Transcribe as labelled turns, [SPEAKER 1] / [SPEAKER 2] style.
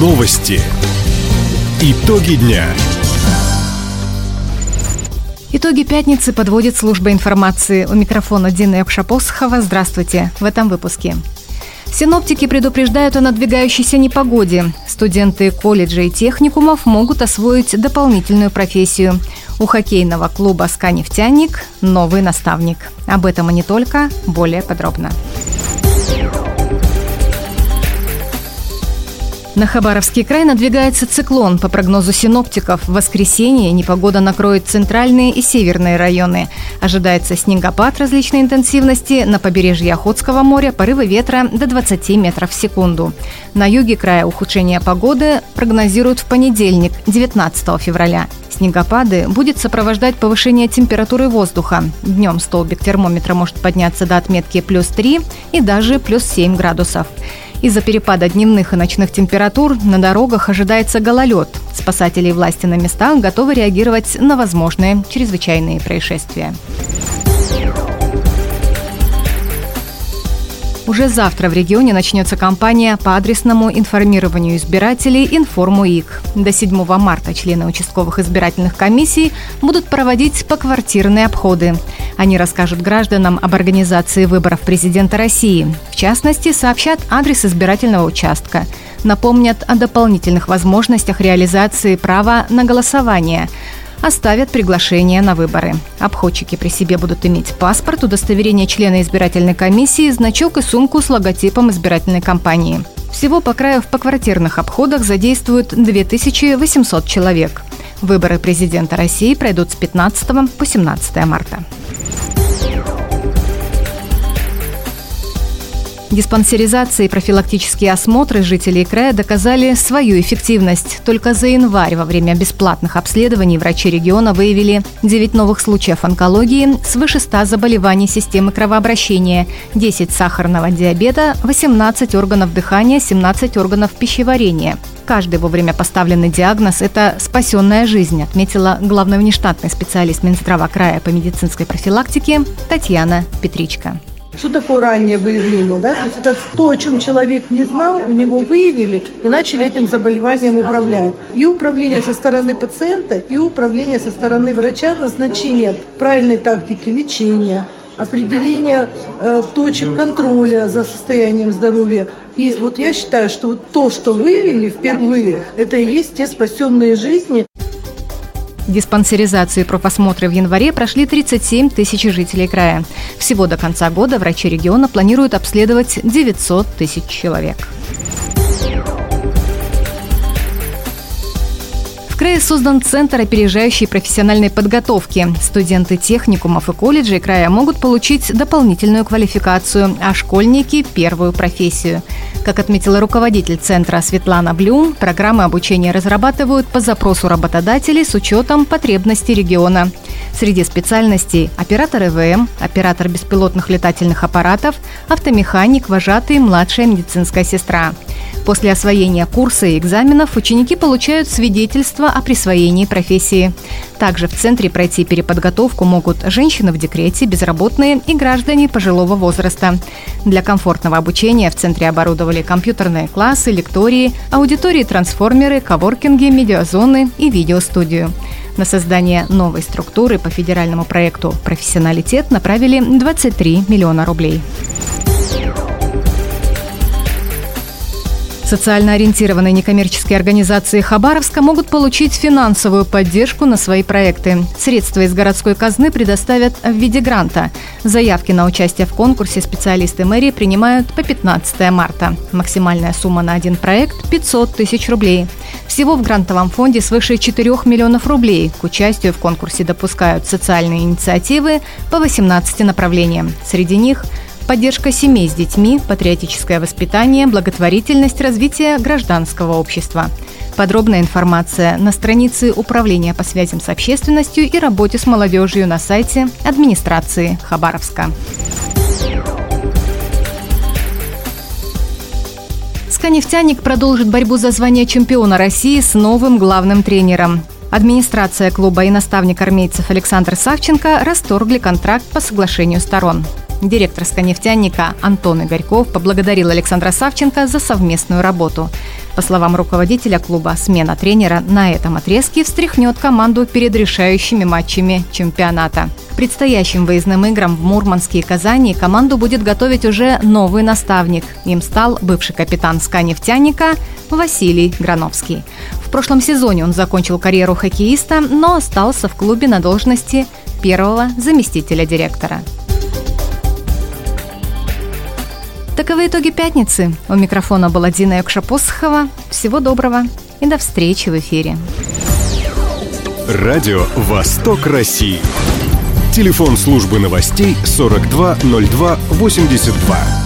[SPEAKER 1] Новости. Итоги дня.
[SPEAKER 2] Итоги пятницы подводит служба информации. У микрофона Дина Якшапосхова. Здравствуйте. В этом выпуске. Синоптики предупреждают о надвигающейся непогоде. Студенты колледжа и техникумов могут освоить дополнительную профессию. У хоккейного клуба «Сканефтяник» новый наставник. Об этом и не только, более подробно. На Хабаровский край надвигается циклон. По прогнозу синоптиков, в воскресенье непогода накроет центральные и северные районы. Ожидается снегопад различной интенсивности. На побережье Охотского моря порывы ветра до 20 метров в секунду. На юге края ухудшение погоды прогнозируют в понедельник, 19 февраля. Снегопады будет сопровождать повышение температуры воздуха. Днем столбик термометра может подняться до отметки плюс 3 и даже плюс 7 градусов. Из-за перепада дневных и ночных температур на дорогах ожидается гололед. Спасатели и власти на местах готовы реагировать на возможные чрезвычайные происшествия. Уже завтра в регионе начнется кампания по адресному информированию избирателей «Информуик». До 7 марта члены участковых избирательных комиссий будут проводить поквартирные обходы. Они расскажут гражданам об организации выборов президента России. В частности, сообщат адрес избирательного участка. Напомнят о дополнительных возможностях реализации права на голосование – оставят приглашение на выборы. Обходчики при себе будут иметь паспорт, удостоверение члена избирательной комиссии, значок и сумку с логотипом избирательной кампании. Всего по краю в поквартирных обходах задействуют 2800 человек. Выборы президента России пройдут с 15 по 17 марта. Диспансеризация и профилактические осмотры жителей края доказали свою эффективность. Только за январь во время бесплатных обследований врачи региона выявили 9 новых случаев онкологии, свыше 100 заболеваний системы кровообращения, 10 сахарного диабета, 18 органов дыхания, 17 органов пищеварения. Каждый вовремя поставленный диагноз – это спасенная жизнь, отметила главный внештатный специалист Минздрава края по медицинской профилактике Татьяна Петричка.
[SPEAKER 3] Что такое раннее выявление? Да? То есть это то, о чем человек не знал, у него выявили и начали этим заболеванием управлять. И управление со стороны пациента, и управление со стороны врача назначение правильной тактики лечения, определение э, точек контроля за состоянием здоровья. И вот я считаю, что вот то, что выявили впервые, это и есть те спасенные жизни,
[SPEAKER 2] Диспансеризацию и профосмотры в январе прошли 37 тысяч жителей края. Всего до конца года врачи региона планируют обследовать 900 тысяч человек. Крае создан Центр опережающей профессиональной подготовки. Студенты техникумов и колледжей края могут получить дополнительную квалификацию, а школьники – первую профессию. Как отметила руководитель центра Светлана Блюм, программы обучения разрабатывают по запросу работодателей с учетом потребностей региона. Среди специальностей – оператор ЭВМ, оператор беспилотных летательных аппаратов, автомеханик, вожатый, младшая медицинская сестра – После освоения курса и экзаменов ученики получают свидетельство о присвоении профессии. Также в центре пройти переподготовку могут женщины в декрете, безработные и граждане пожилого возраста. Для комфортного обучения в центре оборудовали компьютерные классы, лектории, аудитории-трансформеры, коворкинги, медиазоны и видеостудию. На создание новой структуры по федеральному проекту «Профессионалитет» направили 23 миллиона рублей. Социально ориентированные некоммерческие организации Хабаровска могут получить финансовую поддержку на свои проекты. Средства из городской казны предоставят в виде гранта. Заявки на участие в конкурсе специалисты мэрии принимают по 15 марта. Максимальная сумма на один проект – 500 тысяч рублей. Всего в грантовом фонде свыше 4 миллионов рублей. К участию в конкурсе допускают социальные инициативы по 18 направлениям. Среди них – поддержка семей с детьми, патриотическое воспитание, благотворительность, развитие гражданского общества. Подробная информация на странице Управления по связям с общественностью и работе с молодежью на сайте администрации Хабаровска. «Сканефтяник» продолжит борьбу за звание чемпиона России с новым главным тренером. Администрация клуба и наставник армейцев Александр Савченко расторгли контракт по соглашению сторон. Директор «Сканефтяника» Антон Игорьков поблагодарил Александра Савченко за совместную работу. По словам руководителя клуба, смена тренера на этом отрезке встряхнет команду перед решающими матчами чемпионата. К предстоящим выездным играм в Мурманске и Казани команду будет готовить уже новый наставник. Им стал бывший капитан «Сканефтяника» Василий Грановский. В прошлом сезоне он закончил карьеру хоккеиста, но остался в клубе на должности первого заместителя директора. Таковы итоги пятницы. У микрофона была Дина Якшапосхова. Всего доброго и до встречи в эфире.
[SPEAKER 1] Радио «Восток России». Телефон службы новостей 420282.